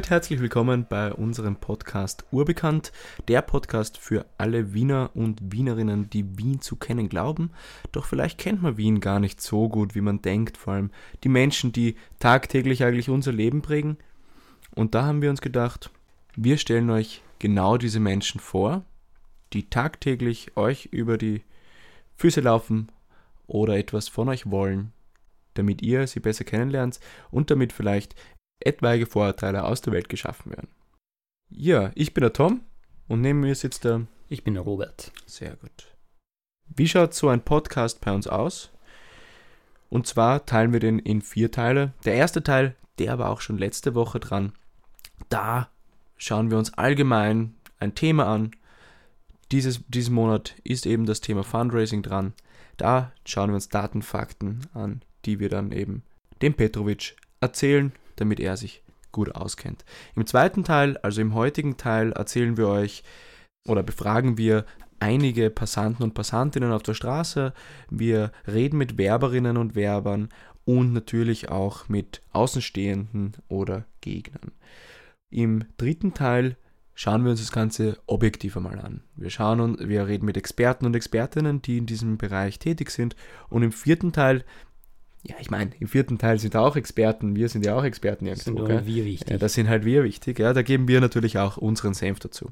damit herzlich willkommen bei unserem Podcast Urbekannt, der Podcast für alle Wiener und Wienerinnen, die Wien zu kennen glauben. Doch vielleicht kennt man Wien gar nicht so gut, wie man denkt, vor allem die Menschen, die tagtäglich eigentlich unser Leben prägen. Und da haben wir uns gedacht, wir stellen euch genau diese Menschen vor, die tagtäglich euch über die Füße laufen oder etwas von euch wollen, damit ihr sie besser kennenlernt und damit vielleicht etwaige Vorurteile aus der Welt geschaffen werden. Ja, ich bin der Tom und neben mir sitzt der. Ich bin der Robert. Sehr gut. Wie schaut so ein Podcast bei uns aus? Und zwar teilen wir den in vier Teile. Der erste Teil, der war auch schon letzte Woche dran. Da schauen wir uns allgemein ein Thema an. Dieses, diesen Monat ist eben das Thema Fundraising dran. Da schauen wir uns Daten, Fakten an, die wir dann eben dem Petrovic erzählen, damit er sich gut auskennt. Im zweiten Teil, also im heutigen Teil, erzählen wir euch oder befragen wir einige Passanten und Passantinnen auf der Straße. Wir reden mit Werberinnen und Werbern und natürlich auch mit Außenstehenden oder Gegnern. Im dritten Teil schauen wir uns das Ganze objektiver mal an. Wir schauen und wir reden mit Experten und Expertinnen, die in diesem Bereich tätig sind. Und im vierten Teil, ja, ich meine, im vierten Teil sind auch Experten, wir sind ja auch Experten Das irgendwo. sind nur wir wichtig. Ja, das sind halt wir wichtig, ja, da geben wir natürlich auch unseren Senf dazu.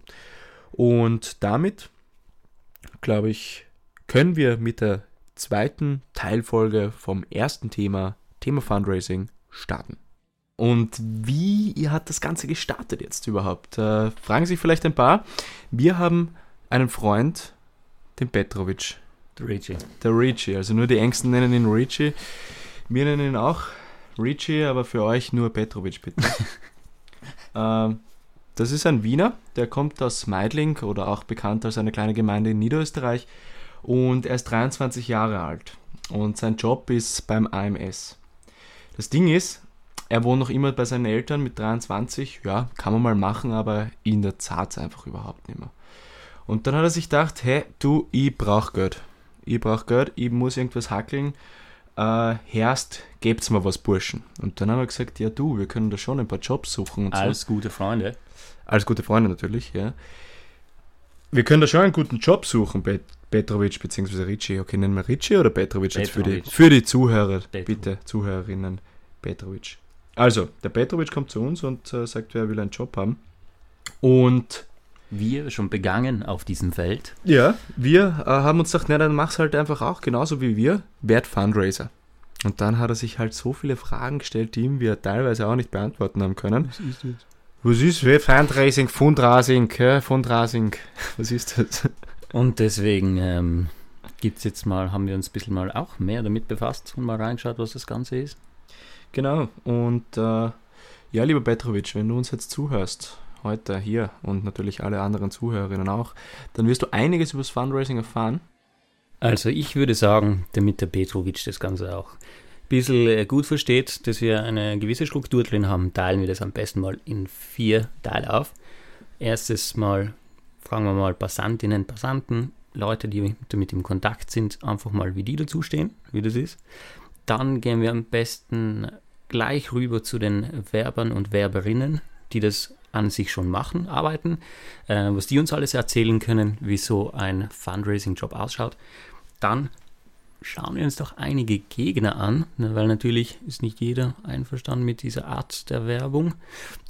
Und damit, glaube ich, können wir mit der zweiten Teilfolge vom ersten Thema, Thema Fundraising, starten. Und wie hat das Ganze gestartet jetzt überhaupt? Äh, fragen sich vielleicht ein paar. Wir haben einen Freund, den Petrovic, Richie. der Richie. Also nur die Ängsten nennen ihn Richie. Wir nennen ihn auch Richie, aber für euch nur Petrovic bitte. ähm, das ist ein Wiener, der kommt aus Meidling oder auch bekannt als eine kleine Gemeinde in Niederösterreich und er ist 23 Jahre alt und sein Job ist beim AMS. Das Ding ist, er wohnt noch immer bei seinen Eltern mit 23, ja, kann man mal machen, aber in der Zart einfach überhaupt nicht mehr. Und dann hat er sich gedacht, hey, du, ich brauch Geld. Ich brauch Geld, ich muss irgendwas hackeln. Äh, Herst, gebt's mir was, Burschen. Und dann haben wir gesagt, ja du, wir können da schon ein paar Jobs suchen und so. Als gute Freunde. Als gute Freunde natürlich, ja. Wir können da schon einen guten Job suchen, Pet Petrovic bzw. Ricci. Okay, nennen wir Ricci oder Petrovic, jetzt für die, Petrovic. für die Zuhörer, Petrovic. bitte, Zuhörerinnen, Petrovic. Also, der Petrovic kommt zu uns und äh, sagt, wer will einen Job haben. Und Wir schon begangen auf diesem Feld. ja, wir äh, haben uns gedacht, na, dann mach's halt einfach auch genauso wie wir, werd Fundraiser. Und dann hat er sich halt so viele Fragen gestellt, die ihm wir teilweise auch nicht beantworten haben können. Was ist das? Was ist wie Fundraising, Fundraising, ja, Fundraising? Was ist das? Und deswegen ähm, gibt's jetzt mal, haben wir uns ein bisschen mal auch mehr damit befasst und mal reingeschaut, was das Ganze ist. Genau. Und äh, ja, lieber Petrovic, wenn du uns jetzt zuhörst, heute hier und natürlich alle anderen Zuhörerinnen auch, dann wirst du einiges über das Fundraising erfahren. Also ich würde sagen, damit der Petrovic das Ganze auch ein bisschen äh, gut versteht, dass wir eine gewisse Struktur drin haben, teilen wir das am besten mal in vier Teile auf. Erstes Mal fragen wir mal Passantinnen, Passanten, Leute, die damit im Kontakt sind, einfach mal, wie die dazu stehen, wie das ist. Dann gehen wir am besten gleich rüber zu den Werbern und Werberinnen, die das an sich schon machen, arbeiten, äh, was die uns alles erzählen können, wie so ein Fundraising-Job ausschaut. Dann schauen wir uns doch einige Gegner an, ne, weil natürlich ist nicht jeder einverstanden mit dieser Art der Werbung.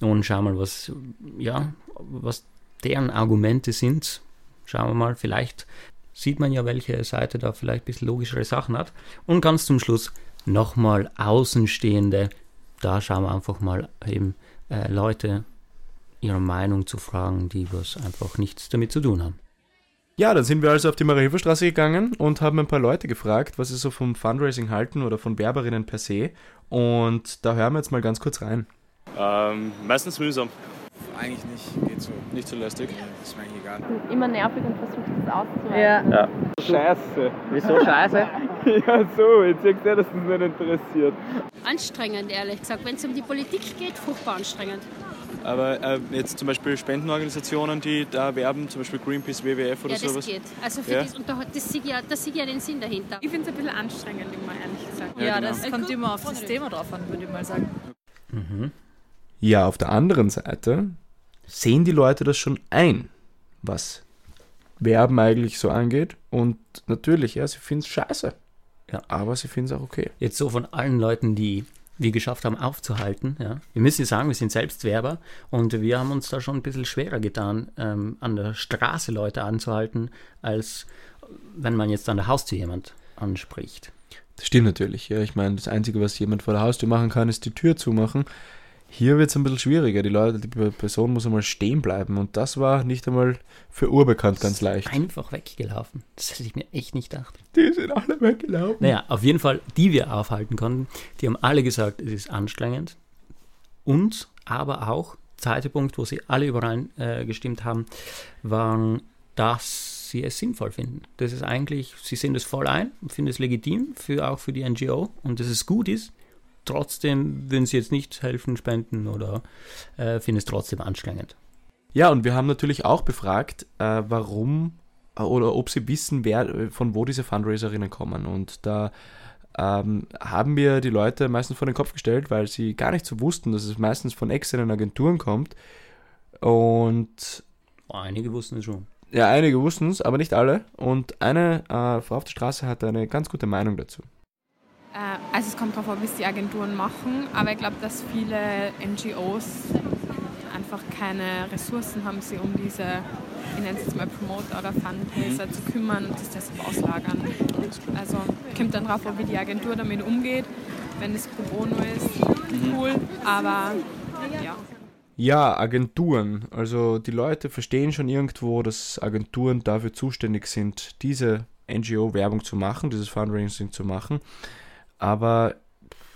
Und schauen mal, was, ja, was deren Argumente sind. Schauen wir mal, vielleicht sieht man ja, welche Seite da vielleicht ein bisschen logischere Sachen hat. Und ganz zum Schluss nochmal Außenstehende. Da schauen wir einfach mal eben äh, Leute ihre Meinung zu fragen, die was einfach nichts damit zu tun haben. Ja, dann sind wir also auf die Marie-Hilfer-Straße gegangen und haben ein paar Leute gefragt, was sie so vom Fundraising halten oder von Werberinnen per se. Und da hören wir jetzt mal ganz kurz rein. Ähm, meistens mühsam. Eigentlich nicht, geht so. Nicht so lästig. Ist mir eigentlich egal. immer nervig und versucht es auszuhalten. Ja. Scheiße. Wieso scheiße? Ja, so, jetzt sagt er, dass das nicht interessiert. Anstrengend, ehrlich gesagt. Wenn es um die Politik geht, furchtbar anstrengend. Aber äh, jetzt zum Beispiel Spendenorganisationen, die da werben, zum Beispiel Greenpeace, WWF oder Ja, das sowas. geht. Also für Ja. das, und da, hat- das sehe ich ja, das ja den Sinn dahinter. Ich finde es ein bisschen anstrengend, immer ehrlich gesagt. Ja, Ja, genau. das kommt immer auf das Thema drauf an, würde ich mal sagen. Mhm. Ja, auf der anderen Seite sehen die Leute das schon ein, was Werben eigentlich so angeht. Und natürlich, ja, sie finden es scheiße. Ja. Aber sie finden es auch okay. Jetzt so von allen Leuten, die wir geschafft haben aufzuhalten, ja. Wir müssen sagen, wir sind selbst Werber und wir haben uns da schon ein bisschen schwerer getan, ähm, an der Straße Leute anzuhalten, als wenn man jetzt an der Haustür jemand anspricht. Das stimmt natürlich. Ja. Ich meine, das Einzige, was jemand vor der Haustür machen kann, ist die Tür zumachen. Hier wird es ein bisschen schwieriger. Die Leute, die Person muss einmal stehen bleiben. Und das war nicht einmal für Urbekannt ganz leicht. Einfach weggelaufen. Das hätte ich mir echt nicht gedacht. Die sind alle weggelaufen. Naja, auf jeden Fall, die wir aufhalten konnten, die haben alle gesagt, es ist anstrengend. Und aber auch, zweiter Punkt, wo sie alle überein äh, gestimmt haben, waren, dass sie es sinnvoll finden. Das ist eigentlich, sie sehen das voll ein, finden es legitim, für, auch für die NGO und dass es gut ist. Trotzdem würden sie jetzt nicht helfen, spenden oder äh, finden es trotzdem anstrengend. Ja, und wir haben natürlich auch befragt, äh, warum äh, oder ob sie wissen, wer, äh, von wo diese Fundraiserinnen kommen. Und da ähm, haben wir die Leute meistens vor den Kopf gestellt, weil sie gar nicht so wussten, dass es meistens von externen Agenturen kommt. Und Einige wussten es schon. ja, einige wussten es, aber nicht alle. Und eine äh, Frau auf der Straße hatte eine ganz gute Meinung dazu. Äh, also es kommt darauf an, wie es die Agenturen machen, aber ich glaube, dass viele NGOs einfach keine Ressourcen haben, sich um diese, ich nenne es jetzt mal Promoter oder Fundraiser zu kümmern und das deshalb auslagern. Also kommt dann darauf an, wie die Agentur damit umgeht. Wenn es pro bono ist, cool, aber ja. Ja, Agenturen. Also die Leute verstehen schon irgendwo, dass Agenturen dafür zuständig sind, diese NGO-Werbung zu machen, dieses Fundraising zu machen. Aber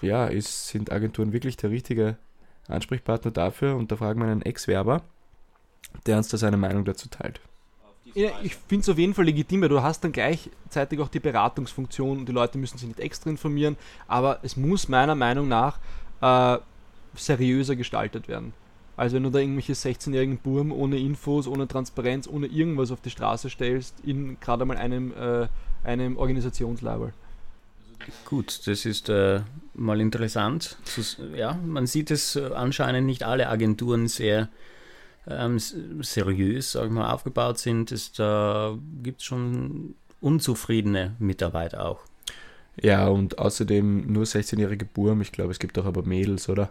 ja, ist, sind Agenturen wirklich der richtige Ansprechpartner dafür? Und da fragen wir einen Ex-Werber, der uns da seine Meinung dazu teilt. Ja, ich finde es auf jeden Fall legitim, weil du hast dann gleichzeitig auch die Beratungsfunktion und die Leute müssen sich nicht extra informieren, aber es muss meiner Meinung nach äh, seriöser gestaltet werden. Also wenn du da irgendwelche 16-jährigen Burm ohne Infos, ohne Transparenz, ohne irgendwas auf die Straße stellst, in gerade mal einem, äh, einem Organisationslabel. Gut, das ist äh, mal interessant. Ja, man sieht es äh, anscheinend nicht alle Agenturen sehr ähm, seriös, sag ich mal, aufgebaut sind. Es da gibt es schon unzufriedene Mitarbeiter auch. Ja, und außerdem nur 16-jährige Burm. Ich glaube, es gibt auch aber Mädels, oder?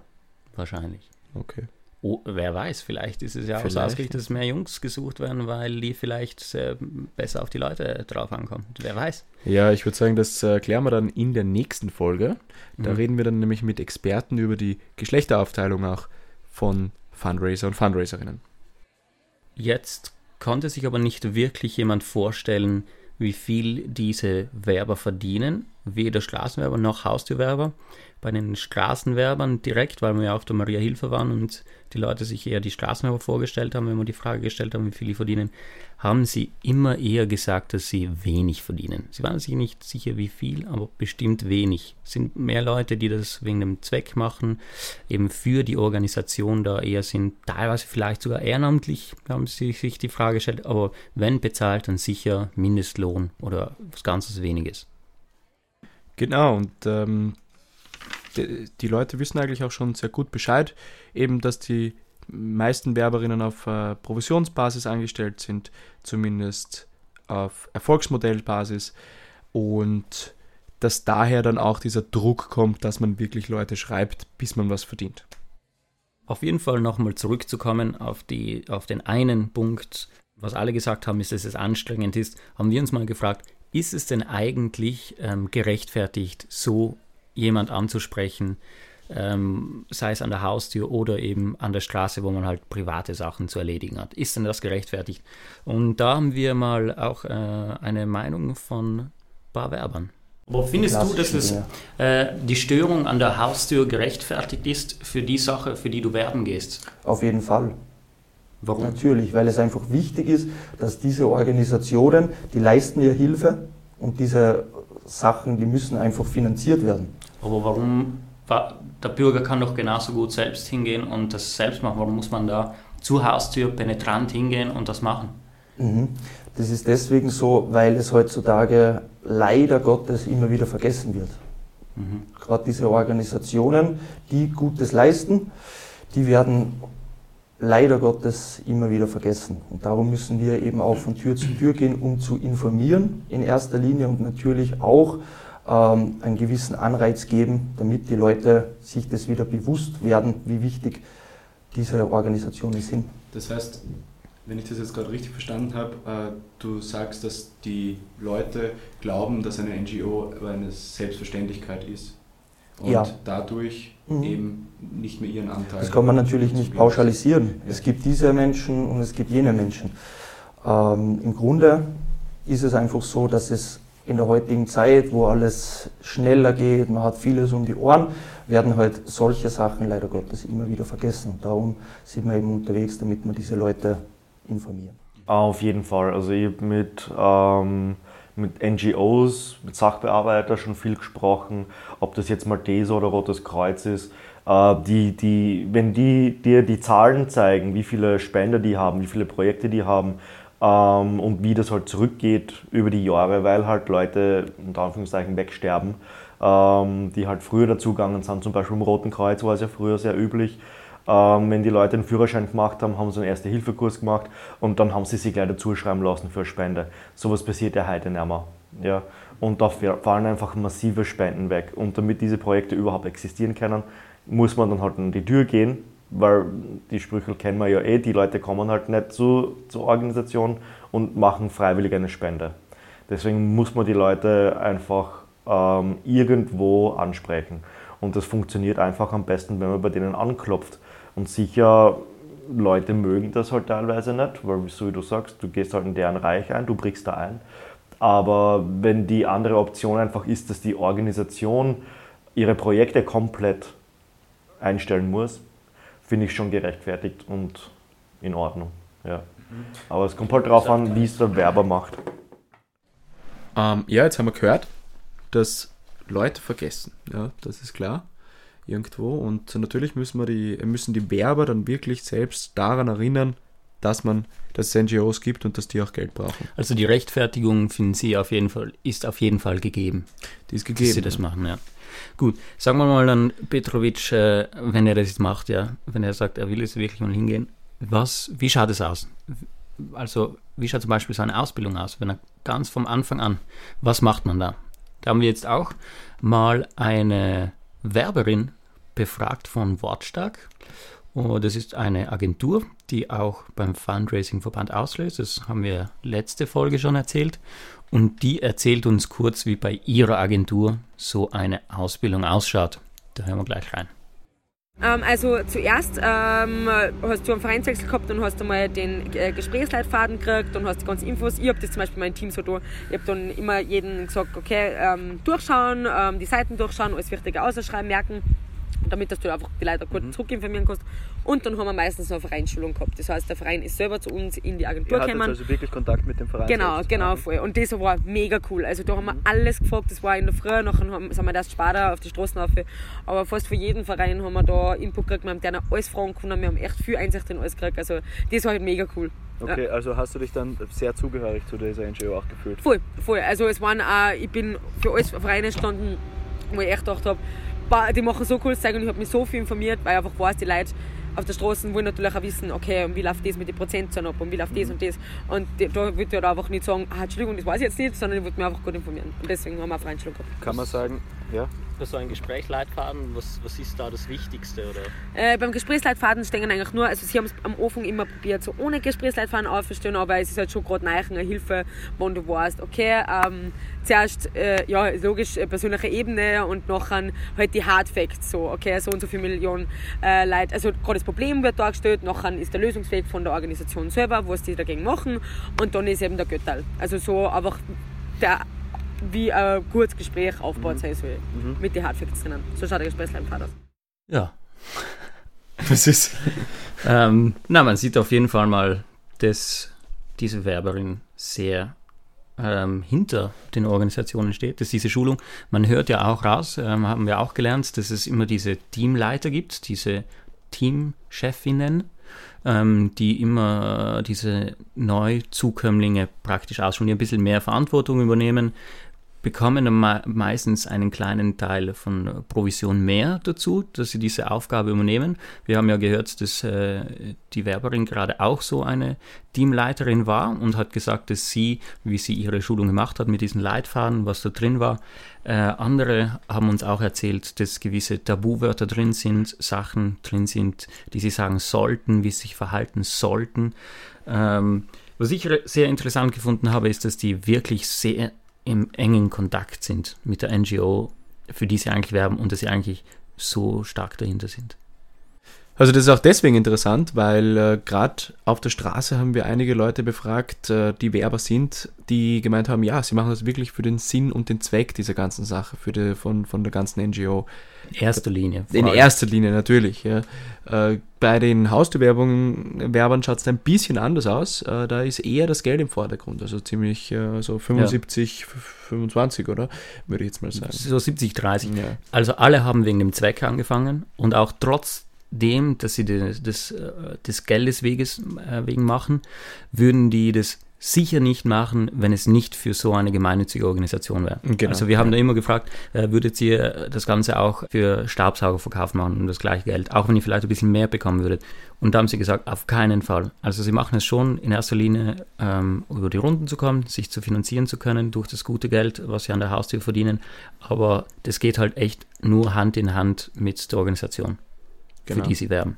Wahrscheinlich. Okay. Oh, wer weiß, vielleicht ist es ja auch so Vielleicht. ausgerichtet, dass mehr Jungs gesucht werden, weil die vielleicht sehr besser auf die Leute drauf ankommen. Wer weiß. Ja, ich würde sagen, das äh, klären wir dann in der nächsten Folge. Da Mhm. reden wir dann nämlich mit Experten über die Geschlechteraufteilung auch von Fundraiser und Fundraiserinnen. Jetzt konnte sich aber nicht wirklich jemand vorstellen, wie viel diese Werber verdienen. Weder Straßenwerber noch Haustürwerber. Bei den Straßenwerbern direkt, weil wir ja auf der Maria Hilfer waren und die Leute sich eher die Straßenwerber vorgestellt haben, wenn wir die Frage gestellt haben, wie viel die verdienen, haben sie immer eher gesagt, dass sie wenig verdienen. Sie waren sich nicht sicher, wie viel, aber bestimmt wenig. Es sind mehr Leute, die das wegen dem Zweck machen, eben für die Organisation da eher sind, teilweise vielleicht sogar ehrenamtlich, haben sie sich die Frage gestellt, aber wenn bezahlt, dann sicher Mindestlohn oder was ganzes Weniges. Genau, und ähm, die, die Leute wissen eigentlich auch schon sehr gut Bescheid, eben, dass die meisten Werberinnen auf äh, Provisionsbasis angestellt sind, zumindest auf Erfolgsmodellbasis und dass daher dann auch dieser Druck kommt, dass man wirklich Leute schreibt, bis man was verdient. Auf jeden Fall nochmal zurückzukommen auf, die, auf den einen Punkt, was alle gesagt haben, ist, dass es anstrengend ist, haben wir uns mal gefragt, ist es denn eigentlich ähm, gerechtfertigt, so jemand anzusprechen, ähm, sei es an der Haustür oder eben an der Straße, wo man halt private Sachen zu erledigen hat. Ist denn das gerechtfertigt? Und da haben wir mal auch äh, eine Meinung von ein paar Werbern. Wo findest du, dass es äh, die Störung an der Haustür gerechtfertigt ist für die Sache, für die du werben gehst? Auf jeden Fall. Warum? Natürlich, weil es einfach wichtig ist, dass diese Organisationen, die leisten ja Hilfe und diese Sachen, die müssen einfach finanziert werden. Aber warum, wa- der Bürger kann doch genauso gut selbst hingehen und das selbst machen. Warum muss man da zur Haustür penetrant hingehen und das machen? Mhm. Das ist deswegen so, weil es heutzutage leider Gottes immer wieder vergessen wird. Mhm. Gerade diese Organisationen, die Gutes leisten, die werden leider Gottes immer wieder vergessen. Und darum müssen wir eben auch von Tür zu Tür gehen, um zu informieren in erster Linie und natürlich auch ähm, einen gewissen Anreiz geben, damit die Leute sich das wieder bewusst werden, wie wichtig diese Organisationen sind. Das heißt, wenn ich das jetzt gerade richtig verstanden habe, äh, du sagst, dass die Leute glauben, dass eine NGO eine Selbstverständlichkeit ist und Ja. dadurch Mhm. eben nicht mehr ihren Anteil. Das kann man natürlich nicht pauschalisieren. Es gibt diese Menschen und es gibt jene Menschen. Ähm, Im Grunde ist es einfach so, dass es in der heutigen Zeit, wo alles schneller geht, man hat vieles um die Ohren, werden halt solche Sachen leider Gottes immer wieder vergessen. Und darum sind wir eben unterwegs, damit wir diese Leute informieren. Auf jeden Fall. Also ich habe mit, ähm, mit NGOs, mit Sachbearbeitern schon viel gesprochen, ob das jetzt Malteser oder Rotes Kreuz ist. Äh, die, die, wenn die dir die Zahlen zeigen, wie viele Spender die haben, wie viele Projekte die haben ähm, und wie das halt zurückgeht über die Jahre, weil halt Leute unter Anführungszeichen wegsterben, ähm, die halt früher dazugegangen sind, zum Beispiel im Roten Kreuz war es ja früher sehr üblich, ähm, wenn die Leute einen Führerschein gemacht haben, haben sie einen Erste-Hilfe-Kurs gemacht und dann haben sie sich gleich dazuschreiben lassen für Spende. Sowas passiert ja heute nicht mehr. Ja? Und da fallen einfach massive Spenden weg. Und damit diese Projekte überhaupt existieren können, muss man dann halt an die Tür gehen, weil die Sprüche kennen wir ja eh, die Leute kommen halt nicht zu, zur Organisation und machen freiwillig eine Spende. Deswegen muss man die Leute einfach ähm, irgendwo ansprechen. Und das funktioniert einfach am besten, wenn man bei denen anklopft. Und sicher, Leute mögen das halt teilweise nicht, weil so wie du sagst, du gehst halt in deren Reich ein, du brichst da ein. Aber wenn die andere Option einfach ist, dass die Organisation ihre Projekte komplett einstellen muss, finde ich schon gerechtfertigt und in Ordnung. Ja. Aber es kommt halt darauf an, wie es der Werber macht. Ähm, ja, jetzt haben wir gehört, dass Leute vergessen. Ja, das ist klar. Irgendwo. Und natürlich müssen wir die, müssen die Werber dann wirklich selbst daran erinnern, dass man, dass es NGOs gibt und dass die auch Geld brauchen. Also die Rechtfertigung finden Sie auf jeden Fall, ist auf jeden Fall gegeben. Die ist Dass gegeben. Sie das machen, ja. Gut, sagen wir mal an Petrovic, äh, wenn er das jetzt macht, ja, wenn er sagt, er will jetzt wirklich mal hingehen, was, wie schaut es aus? Also, wie schaut zum Beispiel seine Ausbildung aus, wenn er ganz vom Anfang an, was macht man da? Da haben wir jetzt auch mal eine Werberin befragt von Wortstark. Und das ist eine Agentur, die auch beim Fundraising-Verband auslöst. Das haben wir letzte Folge schon erzählt. Und die erzählt uns kurz, wie bei ihrer Agentur so eine Ausbildung ausschaut. Da hören wir gleich rein. Ähm, also zuerst ähm, hast du einen Vereinswechsel gehabt und hast einmal den äh, Gesprächsleitfaden gekriegt und hast die ganzen Infos. Ich habe das zum Beispiel mein Team so da. Ich habe dann immer jedem gesagt, okay, ähm, durchschauen, ähm, die Seiten durchschauen, alles Wichtige ausschreiben, merken, damit dass du einfach die Leute kurz zurückinformieren kannst. Und dann haben wir meistens noch eine Vereinsschulung gehabt. Das heißt, der Verein ist selber zu uns in die Agentur Ihr gekommen. also wirklich Kontakt mit dem Verein? Genau, genau, voll. Und das war mega cool. Also da haben wir alles gefragt, das war in der Früh, nachher haben, sind wir erst später auf die Straßen rauf. Aber fast für jeden Verein haben wir da Input gekriegt, wir haben denen alles fragen können, wir haben echt viel Einsicht in alles gekriegt. Also das war halt mega cool. Okay, Ja. also hast du dich dann sehr zugehörig zu dieser NGO auch gefühlt? Voll, voll. Also es waren auch, ich bin für alles Vereine gestanden, wo ich echt gedacht habe, die machen so cooles Zeug und ich habe mich so viel informiert, weil ich einfach weiß, die Leute auf der Straße wollen natürlich auch wissen, okay, und wie läuft das mit den Prozentzahlen ab und wie läuft das und das. Und die, da würde ich halt einfach nicht sagen, ah, Entschuldigung, das weiß ich jetzt nicht, sondern ich würde mich einfach gut informieren. Und deswegen haben wir eine Vereinsschulung gehabt. Kann man sagen, ja? So ein Gesprächsleitfaden, was, was ist da das Wichtigste? Oder? Äh, beim Gesprächsleitfaden stehen eigentlich nur, also sie haben es am Anfang immer probiert, so ohne Gesprächsleitfaden aufzustellen, aber es ist halt schon gerade eine Hilfe, wenn du weißt, okay, ähm, zuerst, äh, ja, logisch, äh, persönliche Ebene und nachher halt die Hard Facts, so, okay, so und so viele Millionen äh, Leute, also gerade das Problem wird dargestellt, nachher ist der Lösungsweg von der Organisation selber, was die dagegen machen und dann ist eben der Göttal. Also so einfach der, wie ein gutes Gespräch aufgebaut sein soll, mit den Hard Facts drinnen. So schaut der Gesprächsleitfaden aus. Ja. Was ist? Ähm, na, man sieht auf jeden Fall mal, dass diese Werberin sehr ähm, hinter den Organisationen steht, dass diese Schulung, man hört ja auch raus, ähm, haben wir auch gelernt, dass es immer diese Teamleiter gibt, diese Teamchefinnen, ähm, die immer diese Neuzukömmlinge praktisch ausschulen, die ein bisschen mehr Verantwortung übernehmen, bekommen meistens einen kleinen Teil von Provision mehr dazu, dass sie diese Aufgabe übernehmen. Wir haben ja gehört, dass äh, die Werberin gerade auch so eine Teamleiterin war und hat gesagt, dass sie, wie sie ihre Schulung gemacht hat mit diesen Leitfaden, was da drin war, äh, andere haben uns auch erzählt, dass gewisse Tabuwörter drin sind, Sachen drin sind, die sie sagen sollten, wie sie sich verhalten sollten. Ähm, was ich sehr interessant gefunden habe, ist, dass die wirklich sehr im engen Kontakt sind mit der NGO, für die sie eigentlich werben und dass sie eigentlich so stark dahinter sind. Also das ist auch deswegen interessant, weil äh, gerade auf der Straße haben wir einige Leute befragt, äh, die Werber sind, die gemeint haben, ja, sie machen das wirklich für den Sinn und den Zweck dieser ganzen Sache, für die, von, von der ganzen NGO. In erster Linie. In erster Linie natürlich, ja. Äh, bei den Haustürwerbern schaut es ein bisschen anders aus. Äh, da ist eher das Geld im Vordergrund, also ziemlich äh, so 75, ja. 25, oder? Würde ich jetzt mal sagen. So 70, 30. Ja. Also alle haben wegen dem Zweck angefangen und auch trotz dem, dass sie des, des, des Geldes weges, wegen machen, würden die das sicher nicht machen, wenn es nicht für so eine gemeinnützige Organisation wäre. Genau, also wir haben ja. da immer gefragt, äh, würdet ihr das Ganze auch für Staubsaugerverkauf machen um das gleiche Geld, auch wenn ihr vielleicht ein bisschen mehr bekommen würdet. Und da haben sie gesagt, auf keinen Fall. Also sie machen es schon in erster Linie, ähm, über die Runden zu kommen, sich zu finanzieren zu können durch das gute Geld, was sie an der Haustür verdienen. Aber das geht halt echt nur Hand in Hand mit der Organisation, genau. für die sie werben.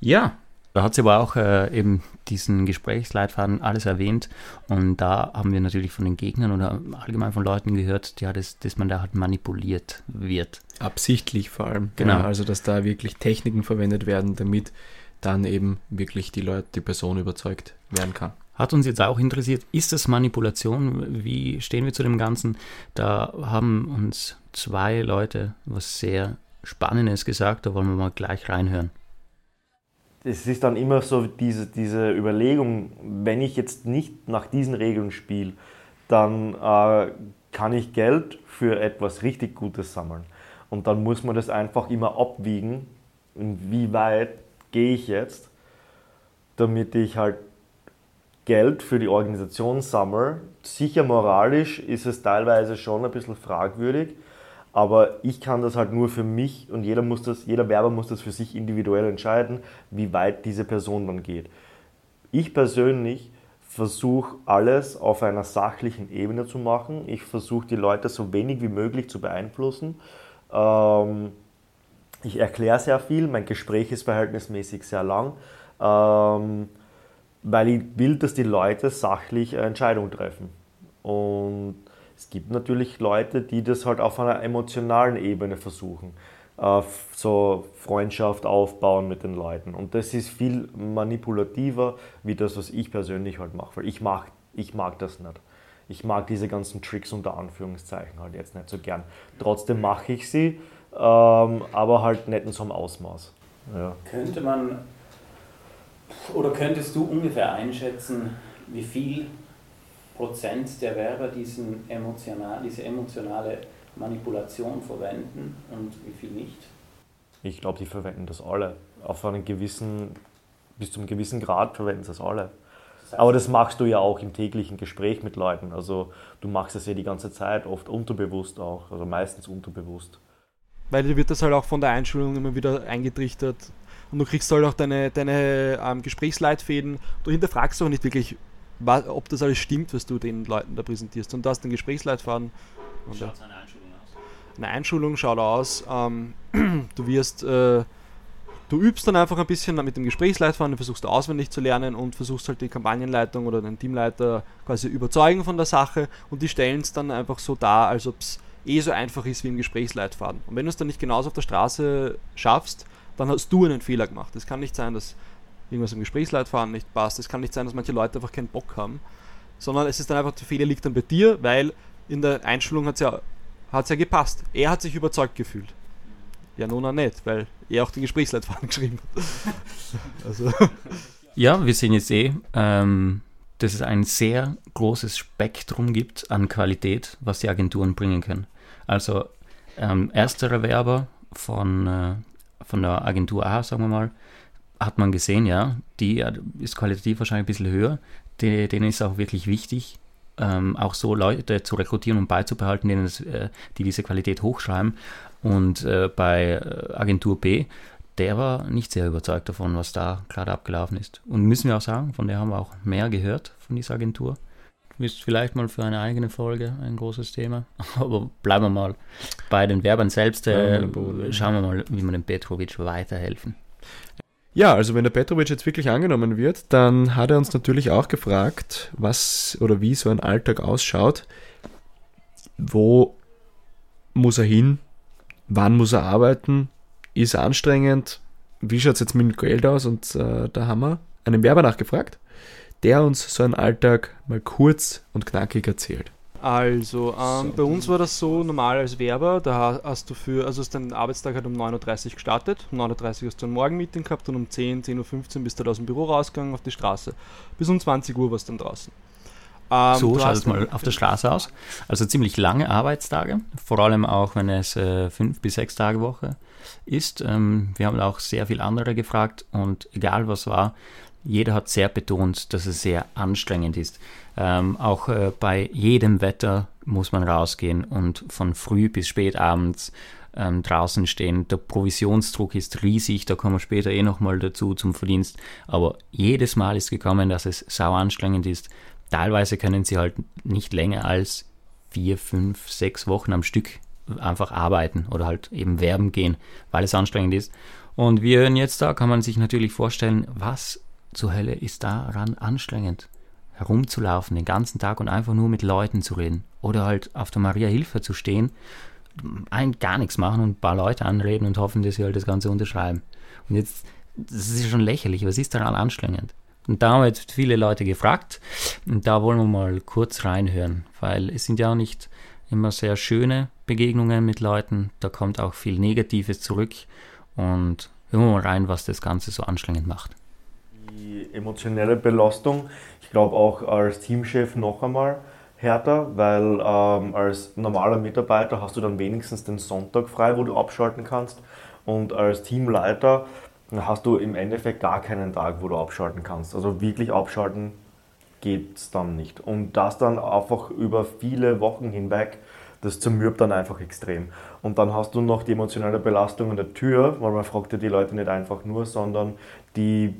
Ja, da hat sie aber auch äh, eben diesen Gesprächsleitfaden alles erwähnt und da haben wir natürlich von den Gegnern oder allgemein von Leuten gehört, ja, dass, dass man da halt manipuliert wird. Absichtlich vor allem. Genau. Ja, also dass da wirklich Techniken verwendet werden, damit dann eben wirklich die Leute, die Person überzeugt werden kann. Hat uns jetzt auch interessiert, ist das Manipulation? Wie stehen wir zu dem Ganzen? Da haben uns zwei Leute was sehr Spannendes gesagt, da wollen wir mal gleich reinhören es ist dann immer so diese, diese Überlegung, wenn ich jetzt nicht nach diesen Regeln spiele, dann äh, kann ich Geld für etwas richtig Gutes sammeln. Und dann muss man das einfach immer abwiegen, inwieweit gehe ich jetzt, damit ich halt Geld für die Organisation sammle. Sicher moralisch ist es teilweise schon ein bisschen fragwürdig, aber ich kann das halt nur für mich und jeder, muss das, jeder Werber muss das für sich individuell entscheiden, wie weit diese Person dann geht. Ich persönlich versuche alles auf einer sachlichen Ebene zu machen. Ich versuche die Leute so wenig wie möglich zu beeinflussen. Ähm, ich erkläre sehr viel, mein Gespräch ist verhältnismäßig sehr lang, ähm, weil ich will, dass die Leute sachlich Entscheidungen treffen. Und es gibt natürlich Leute, die das halt auf einer emotionalen Ebene versuchen. Äh, so Freundschaft aufbauen mit den Leuten. Und das ist viel manipulativer, wie das, was ich persönlich halt mache. Weil ich mag, ich mag das nicht. Ich mag diese ganzen Tricks unter Anführungszeichen halt jetzt nicht so gern. Trotzdem mache ich sie, ähm, aber halt nicht in so einem Ausmaß. Ja. Könnte man oder könntest du ungefähr einschätzen, wie viel Prozent der Werber diesen emotional, diese emotionale Manipulation verwenden und wie viel nicht? Ich glaube, die verwenden das alle. Auf einen gewissen, bis zu einem gewissen Grad verwenden das alle. Das heißt, Aber das machst du ja auch im täglichen Gespräch mit Leuten. Also du machst das ja die ganze Zeit, oft unterbewusst auch, also meistens unterbewusst. Weil dir wird das halt auch von der Einschulung immer wieder eingetrichtert. Und du kriegst halt auch deine, deine ähm, Gesprächsleitfäden. Du hinterfragst auch nicht wirklich, was, ob das alles stimmt, was du den Leuten da präsentierst. Und da hast du einen Gesprächsleitfaden. Wie schaut eine Einschulung aus? Eine Einschulung schaut aus, ähm, du wirst, äh, du übst dann einfach ein bisschen mit dem Gesprächsleitfaden, versuchst du auswendig zu lernen und versuchst halt die Kampagnenleitung oder den Teamleiter quasi überzeugen von der Sache und die stellen es dann einfach so dar, als ob es eh so einfach ist wie im Gesprächsleitfaden. Und wenn du es dann nicht genauso auf der Straße schaffst, dann hast du einen Fehler gemacht. Es kann nicht sein, dass irgendwas im Gesprächsleitfaden nicht passt. Es kann nicht sein, dass manche Leute einfach keinen Bock haben, sondern es ist dann einfach, der Fehler liegt dann bei dir, weil in der Einschulung hat es ja, hat's ja gepasst. Er hat sich überzeugt gefühlt. Ja, Nona nicht, weil er auch den Gesprächsleitfaden geschrieben hat. also. Ja, wir sehen jetzt eh, ähm, dass es ein sehr großes Spektrum gibt an Qualität, was die Agenturen bringen können. Also ähm, ersterer Werber von, äh, von der Agentur A, sagen wir mal, hat man gesehen, ja, die äh, ist qualitativ wahrscheinlich ein bisschen höher, die, denen ist auch wirklich wichtig, ähm, auch so Leute zu rekrutieren und beizubehalten, denen es, äh, die diese Qualität hochschreiben. Und äh, bei äh, Agentur B, der war nicht sehr überzeugt davon, was da gerade abgelaufen ist. Und müssen wir auch sagen, von der haben wir auch mehr gehört, von dieser Agentur. Ist vielleicht mal für eine eigene Folge ein großes Thema. Aber bleiben wir mal bei den Werbern selbst. Äh, schauen wir mal, wie wir dem Petrovic weiterhelfen. Ja, also wenn der Petrovic jetzt wirklich angenommen wird, dann hat er uns natürlich auch gefragt, was oder wie so ein Alltag ausschaut. Wo muss er hin? Wann muss er arbeiten? Ist er anstrengend? Wie schaut es jetzt mit dem Geld aus? Und äh, da haben wir einen Werber nachgefragt, der uns so einen Alltag mal kurz und knackig erzählt. Also, ähm, bei uns war das so normal als Werber, da hast du für, also ist dein Arbeitstag halt um 9.30 Uhr gestartet, um 9.30 Uhr hast du ein Morgenmeeting gehabt und um 10, 10.15 Uhr bist du halt aus dem Büro rausgegangen auf die Straße. Bis um 20 Uhr warst du dann draußen. Ähm, so schaut es mal auf der Straße aus. Also ziemlich lange Arbeitstage, vor allem auch wenn es äh, fünf bis sechs Tage Woche ist. Ähm, wir haben auch sehr viel andere gefragt und egal was war, jeder hat sehr betont, dass es sehr anstrengend ist. Ähm, auch äh, bei jedem Wetter muss man rausgehen und von früh bis spät abends ähm, draußen stehen. Der Provisionsdruck ist riesig, da kommen wir später eh nochmal dazu zum Verdienst. Aber jedes Mal ist gekommen, dass es sau anstrengend ist. Teilweise können sie halt nicht länger als vier, fünf, sechs Wochen am Stück einfach arbeiten oder halt eben werben gehen, weil es anstrengend ist. Und wir hören jetzt da, kann man sich natürlich vorstellen, was zur Hölle ist daran anstrengend? Herumzulaufen den ganzen Tag und einfach nur mit Leuten zu reden. Oder halt auf der Maria Hilfe zu stehen, ein, gar nichts machen und ein paar Leute anreden und hoffen, dass sie halt das Ganze unterschreiben. Und jetzt, das ist schon lächerlich, was ist daran anstrengend? Und da haben wir jetzt viele Leute gefragt und da wollen wir mal kurz reinhören, weil es sind ja auch nicht immer sehr schöne Begegnungen mit Leuten, da kommt auch viel Negatives zurück und hören wir mal rein, was das Ganze so anstrengend macht die emotionelle Belastung, ich glaube auch als Teamchef noch einmal härter, weil ähm, als normaler Mitarbeiter hast du dann wenigstens den Sonntag frei, wo du abschalten kannst und als Teamleiter hast du im Endeffekt gar keinen Tag, wo du abschalten kannst. Also wirklich abschalten geht es dann nicht. Und das dann einfach über viele Wochen hinweg, das zermürbt dann einfach extrem. Und dann hast du noch die emotionale Belastung an der Tür, weil man fragt ja die Leute nicht einfach nur, sondern die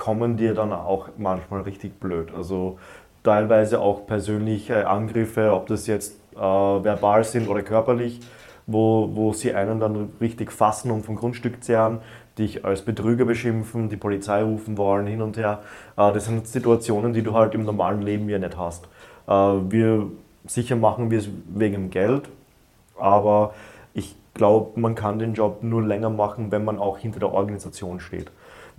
kommen dir dann auch manchmal richtig blöd. Also teilweise auch persönliche Angriffe, ob das jetzt äh, verbal sind oder körperlich, wo, wo sie einen dann richtig fassen und vom Grundstück zehren, dich als Betrüger beschimpfen, die Polizei rufen wollen, hin und her. Äh, das sind Situationen, die du halt im normalen Leben ja nicht hast. Äh, wir sicher machen wir es wegen dem Geld, aber ich glaube, man kann den Job nur länger machen, wenn man auch hinter der Organisation steht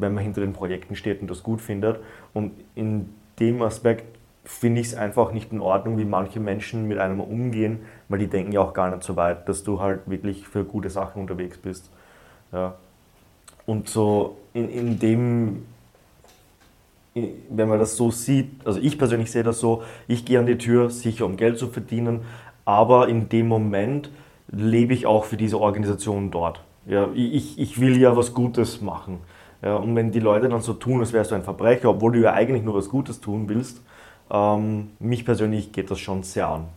wenn man hinter den Projekten steht und das gut findet. Und in dem Aspekt finde ich es einfach nicht in Ordnung, wie manche Menschen mit einem umgehen, weil die denken ja auch gar nicht so weit, dass du halt wirklich für gute Sachen unterwegs bist. Ja. Und so in, in dem, wenn man das so sieht, also ich persönlich sehe das so, ich gehe an die Tür, sicher um Geld zu verdienen, aber in dem Moment lebe ich auch für diese Organisation dort. Ja, ich, ich will ja was Gutes machen. Ja, und wenn die Leute dann so tun, als wärst du ein Verbrecher, obwohl du ja eigentlich nur was Gutes tun willst, ähm, mich persönlich geht das schon sehr an.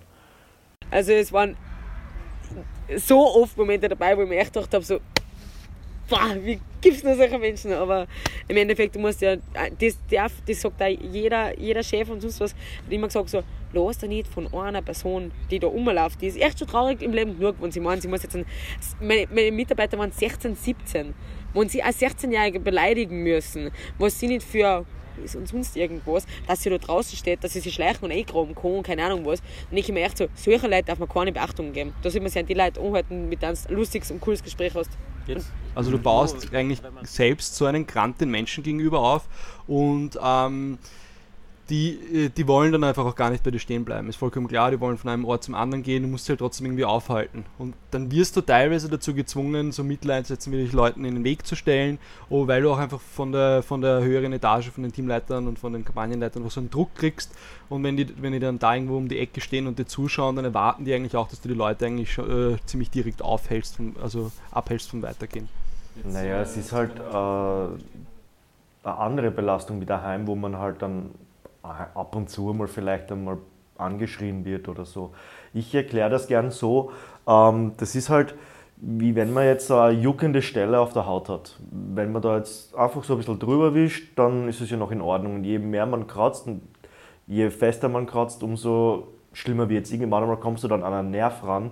Also es waren so oft Momente dabei, wo ich mir echt gedacht habe, so, boah, wie gibt es nur solche Menschen? Aber im Endeffekt, du musst ja, das, darf, das sagt auch jeder, jeder Chef und sonst was, hat immer gesagt so, lass da nicht von einer Person, die da rumläuft, die ist echt schon traurig im Leben genug, wenn sie meinen, sie muss jetzt, ein, meine, meine Mitarbeiter waren 16, 17 wenn sie als 16-Jährige beleidigen müssen, was sie nicht für ist und sonst irgendwas, dass sie da draußen steht, dass sie sich schleichen und eingraben kann, keine Ahnung was. Und ich mir echt so, solche Leute darf man keine Beachtung geben. Da sollte man sich an die Leute anhalten, mit denen du ein lustiges und cooles Gespräch hast. Also du baust eigentlich selbst so einen Grant den Menschen gegenüber auf und ähm, die, äh, die wollen dann einfach auch gar nicht bei dir stehen bleiben. Ist vollkommen klar, die wollen von einem Ort zum anderen gehen, du musst sie halt trotzdem irgendwie aufhalten. Und dann wirst du teilweise dazu gezwungen, so Mittel einzusetzen, wie dich Leuten in den Weg zu stellen, weil du auch einfach von der, von der höheren Etage, von den Teamleitern und von den Kampagnenleitern so einen Druck kriegst. Und wenn die, wenn die dann da irgendwo um die Ecke stehen und dir zuschauen, dann erwarten die eigentlich auch, dass du die Leute eigentlich schon, äh, ziemlich direkt aufhältst, vom, also abhältst vom Weitergehen. Naja, es ist halt äh, eine andere Belastung wie daheim, wo man halt dann ab und zu mal vielleicht einmal angeschrien wird oder so. Ich erkläre das gern so, ähm, das ist halt wie wenn man jetzt eine juckende Stelle auf der Haut hat. Wenn man da jetzt einfach so ein bisschen drüber wischt, dann ist es ja noch in Ordnung. Und je mehr man kratzt und je fester man kratzt, umso schlimmer wird es. Irgendwann einmal kommst du dann an einen Nerv ran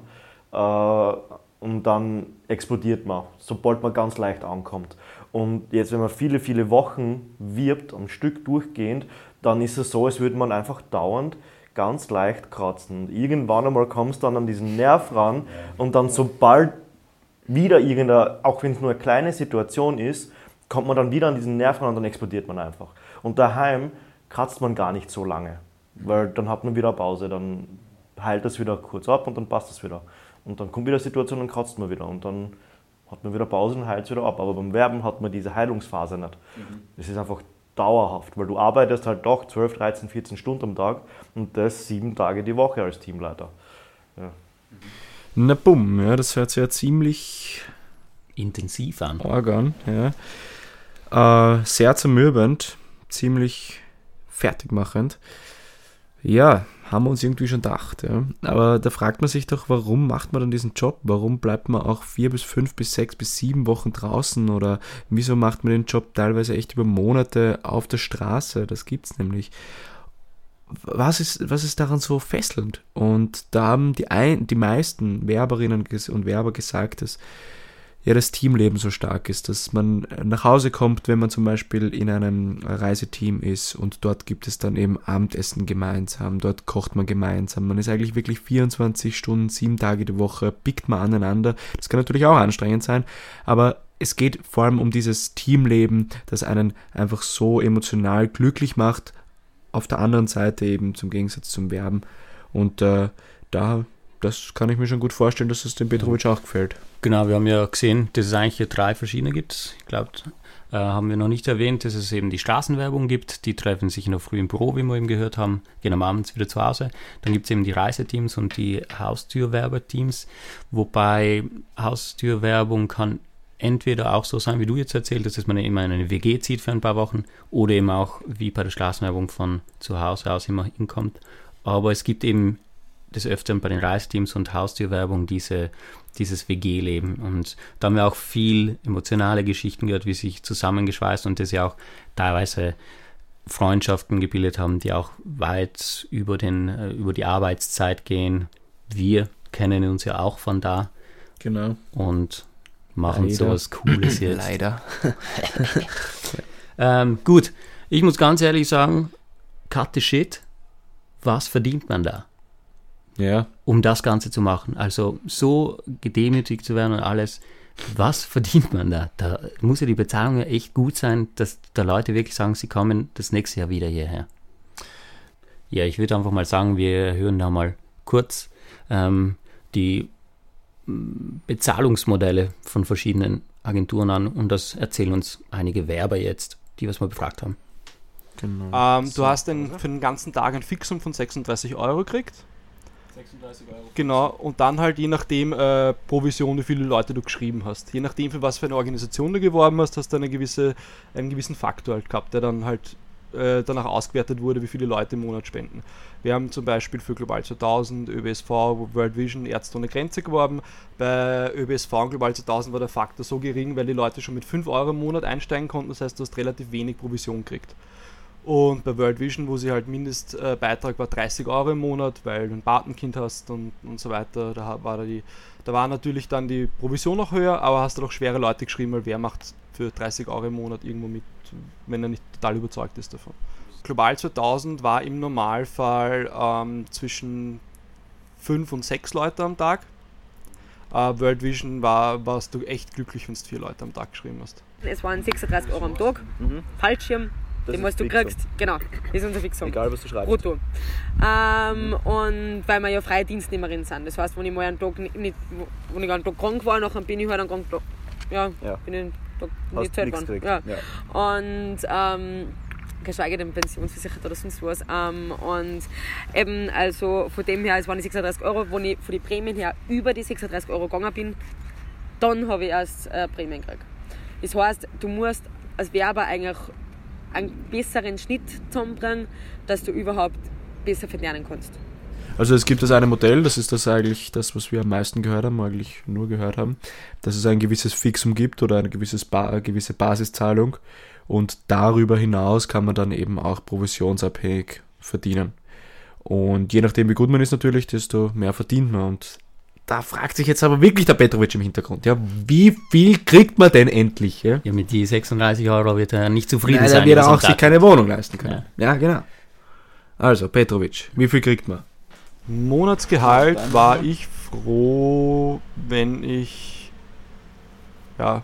äh, und dann explodiert man, sobald man ganz leicht ankommt. Und jetzt, wenn man viele, viele Wochen wirbt, am Stück durchgehend, dann ist es so, als würde man einfach dauernd ganz leicht kratzen. Und irgendwann einmal kommst du dann an diesen Nerv ran und dann sobald wieder irgendeine, auch wenn es nur eine kleine Situation ist, kommt man dann wieder an diesen Nerv ran und dann explodiert man einfach. Und daheim kratzt man gar nicht so lange, weil dann hat man wieder eine Pause, dann heilt das wieder kurz ab und dann passt das wieder. Und dann kommt wieder eine Situation und kratzt man wieder und dann hat man wieder Pause und heilt es wieder ab. Aber beim Werben hat man diese Heilungsphase nicht. Es ist einfach dauerhaft, weil du arbeitest halt doch 12, 13, 14 Stunden am Tag und das sieben Tage die Woche als Teamleiter. Ja. Na bumm, ja, das hört sich ja ziemlich intensiv an. Organ, ja. Äh, sehr zermürbend, ziemlich fertigmachend. Ja, haben wir uns irgendwie schon gedacht. Ja. Aber da fragt man sich doch, warum macht man dann diesen Job? Warum bleibt man auch vier bis fünf bis sechs bis sieben Wochen draußen? Oder wieso macht man den Job teilweise echt über Monate auf der Straße? Das gibt es nämlich. Was ist, was ist daran so fesselnd? Und da haben die, ein, die meisten Werberinnen und Werber gesagt, dass ja das Teamleben so stark ist, dass man nach Hause kommt, wenn man zum Beispiel in einem Reiseteam ist und dort gibt es dann eben Abendessen gemeinsam, dort kocht man gemeinsam, man ist eigentlich wirklich 24 Stunden, sieben Tage die Woche, pickt man aneinander. Das kann natürlich auch anstrengend sein, aber es geht vor allem um dieses Teamleben, das einen einfach so emotional glücklich macht, auf der anderen Seite eben zum Gegensatz zum Werben. Und äh, da, das kann ich mir schon gut vorstellen, dass es dem Petrovic auch gefällt. Genau, wir haben ja gesehen, dass es eigentlich drei verschiedene gibt. Ich glaube, äh, haben wir noch nicht erwähnt, dass es eben die Straßenwerbung gibt. Die treffen sich in der Früh im Büro, wie wir eben gehört haben, gehen am Abend wieder zu Hause. Dann gibt es eben die Reiseteams und die Haustürwerberteams, wobei Haustürwerbung kann entweder auch so sein, wie du jetzt erzählt hast, dass man immer in eine WG zieht für ein paar Wochen oder eben auch wie bei der Straßenwerbung von zu Hause aus immer hinkommt. Aber es gibt eben des Öfteren bei den Reisteams und Haustürwerbung diese, dieses WG-Leben. Und da haben wir auch viel emotionale Geschichten gehört, wie sich zusammengeschweißt und das ja auch teilweise Freundschaften gebildet haben, die auch weit über, den, äh, über die Arbeitszeit gehen. Wir kennen uns ja auch von da. Genau. Und machen Leider. sowas Cooles jetzt. Leider. ähm, gut, ich muss ganz ehrlich sagen, cut the shit, was verdient man da? Ja. Um das Ganze zu machen. Also so gedemütigt zu werden und alles, was verdient man da? Da muss ja die Bezahlung ja echt gut sein, dass da Leute wirklich sagen, sie kommen das nächste Jahr wieder hierher. Ja, ich würde einfach mal sagen, wir hören da mal kurz ähm, die Bezahlungsmodelle von verschiedenen Agenturen an und das erzählen uns einige Werber jetzt, die wir mal befragt haben. Genau. Ähm, du hast ein, für den ganzen Tag ein Fixum von 36 Euro gekriegt. 36 Euro. Genau, und dann halt je nachdem äh, Provision, wie viele Leute du geschrieben hast. Je nachdem, für was für eine Organisation du geworben hast, hast du eine gewisse, einen gewissen Faktor halt gehabt, der dann halt äh, danach ausgewertet wurde, wie viele Leute im Monat spenden. Wir haben zum Beispiel für Global 2000, ÖBSV, World Vision, Ärzte ohne Grenze geworben. Bei ÖBSV und Global 2000 war der Faktor so gering, weil die Leute schon mit 5 Euro im Monat einsteigen konnten. Das heißt, du hast relativ wenig Provision gekriegt. Und bei World Vision, wo sie halt Mindestbeitrag war 30 Euro im Monat, weil du ein Patenkind hast und, und so weiter, da war da die, da war natürlich dann die Provision noch höher, aber hast du doch schwere Leute geschrieben, weil wer macht für 30 Euro im Monat irgendwo mit, wenn er nicht total überzeugt ist davon. Global 2000 war im Normalfall ähm, zwischen 5 und 6 Leute am Tag. Äh, World Vision war, warst du echt glücklich, wenn du vier Leute am Tag geschrieben hast. Es waren 36 Euro am Tag, Fallschirm, Das ist was du Fixum. kriegst. Genau, das ist unser Fixum. Egal, was du schreibst. Brutto. Ähm, und weil wir ja freie Dienstnehmerin sind. Das heißt, wenn ich mal einen Tag nicht, wenn ich einen Tag krank war, dann bin ich halt einen krank ja, Ja. bin ich Tag nicht nichts worden. gekriegt. Ja. Und ähm, geschweige denn pensionsversichert oder sonst was. Ähm, und eben, also von dem her, es waren die 36 Euro, wenn ich von den Prämien her über die 36 Euro gegangen bin, dann habe ich erst äh, Prämien gekriegt. Das heißt, du musst als Werber eigentlich einen besseren Schnitt zusammenbringen, dass du überhaupt besser verlernen kannst. Also es gibt das eine Modell, das ist das eigentlich das, was wir am meisten gehört haben, eigentlich nur gehört haben, dass es ein gewisses Fixum gibt oder eine gewisses ba eine gewisse Basiszahlung und darüber hinaus kann man dann eben auch provisionsabhängig verdienen. Und je nachdem, wie gut man ist natürlich, desto mehr verdient man. Und da fragt sich jetzt aber wirklich der Petrovic im Hintergrund, ja, wie viel kriegt man denn endlich? Ja, Ja, mit die 36 Euro wird er nicht zufrieden Nein, sein. wird er am auch sich keine Wohnung leisten können. Ja, genau. Also, Petrovic, wie viel kriegt man? Monatsgehalt war ich froh, wenn ich ja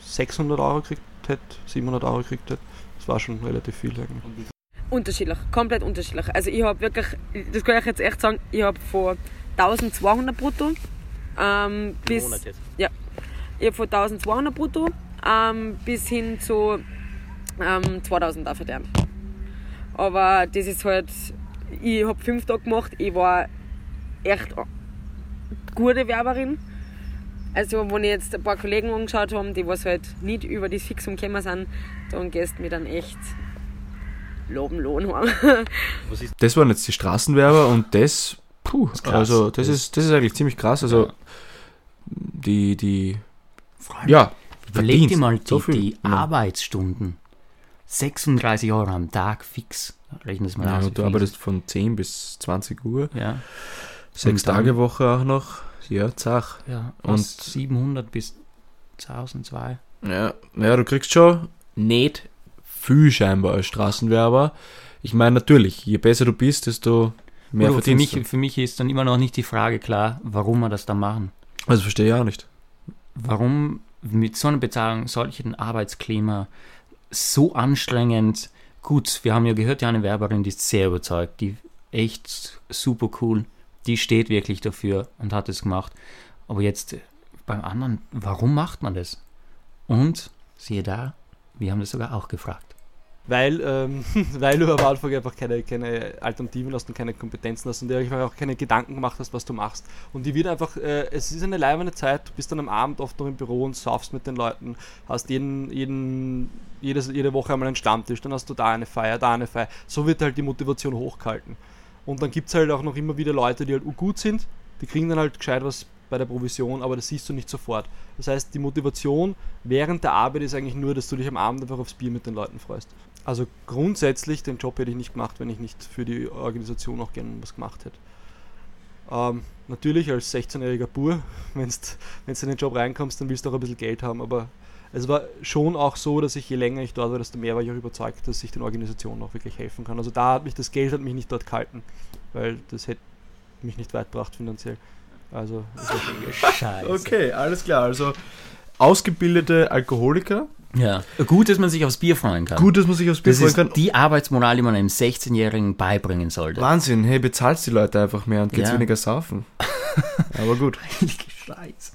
600 Euro gekriegt hätte, 700 Euro gekriegt hätte. Das war schon relativ viel eigentlich. Unterschiedlich, komplett unterschiedlich. Also ich habe wirklich, das kann ich jetzt echt sagen, ich habe von 1200 brutto ähm, bis... Monat jetzt. Ja, ich habe von 1200 brutto ähm, bis hin zu ähm, 2000 da verdient. Aber das ist halt, ich habe fünf Tage gemacht, ich war echt gute Werberin. Also wenn ich jetzt ein paar Kollegen angeschaut haben, die was halt nicht über das Fixum gekommen sind, dann gehst du mir dann echt loben Lohn haben. Das waren jetzt die Straßenwerber und das, puh, ist krass. also das Das- ist, das ist eigentlich ziemlich krass. Also die, die, ja, Überleg dir mal die, so viel. die Ja. Arbeitsstunden. 36 Euro am Tag fix. Rechnen das mal ja, aus. du arbeitest von 10 bis 20 Uhr, das- Ja, sechs dann- Tage Woche auch noch, ja, zach. ja. Und- Und 700 bis 1002. Ja, ja, du kriegst schon nicht viel scheinbar als Straßenwerber. Ich meine natürlich, je besser du bist, desto mehr Oder für, mich, für mich ist dann immer noch nicht die Frage klar, warum wir das da machen. Also verstehe ich auch nicht. Warum mit so einer Bezahlung, solchen Arbeitsklima so anstrengend. Gut, wir haben ja gehört, ja eine Werberin, die ist sehr überzeugt, die echt super cool, die steht wirklich dafür und hat es gemacht. Aber jetzt äh, beim anderen, warum macht man das? Und siehe da, wir haben das sogar auch gefragt. Weil, ähm, weil du am Anfang einfach keine, keine Alternativen hast und keine Kompetenzen hast und dir einfach auch keine Gedanken gemacht hast, was du machst. Und die wird einfach, äh, es ist eine leibende Zeit, du bist dann am Abend oft noch im Büro und saufst mit den Leuten, hast jeden, jeden, jedes, jede Woche einmal einen Stammtisch, dann hast du da eine Feier, da eine Feier. So wird halt die Motivation hochgehalten. Und dann gibt es halt auch noch immer wieder Leute, die halt gut sind, die kriegen dann halt gescheit was bei der Provision, aber das siehst du nicht sofort. Das heißt, die Motivation während der Arbeit ist eigentlich nur, dass du dich am Abend einfach aufs Bier mit den Leuten freust. Also grundsätzlich, den Job hätte ich nicht gemacht, wenn ich nicht für die Organisation auch gerne was gemacht hätte. Ähm, natürlich als 16-jähriger Bur, wenn du in den Job reinkommst, dann willst du auch ein bisschen Geld haben, aber es war schon auch so, dass ich je länger ich dort war, desto mehr war ich auch überzeugt, dass ich den Organisationen auch wirklich helfen kann. Also da hat mich das Geld hat mich nicht dort gehalten, weil das hätte mich nicht weit gebracht finanziell. Also. Scheiße. Okay, alles klar. Also ausgebildete Alkoholiker. Ja. Gut, dass man sich aufs Bier freuen kann. Gut, dass man sich aufs Bier das freuen ist kann. die Arbeitsmoral, die man einem 16-Jährigen beibringen sollte. Wahnsinn, hey, bezahlst die Leute einfach mehr und geht's Ja. weniger saufen. Aber gut. Scheiße.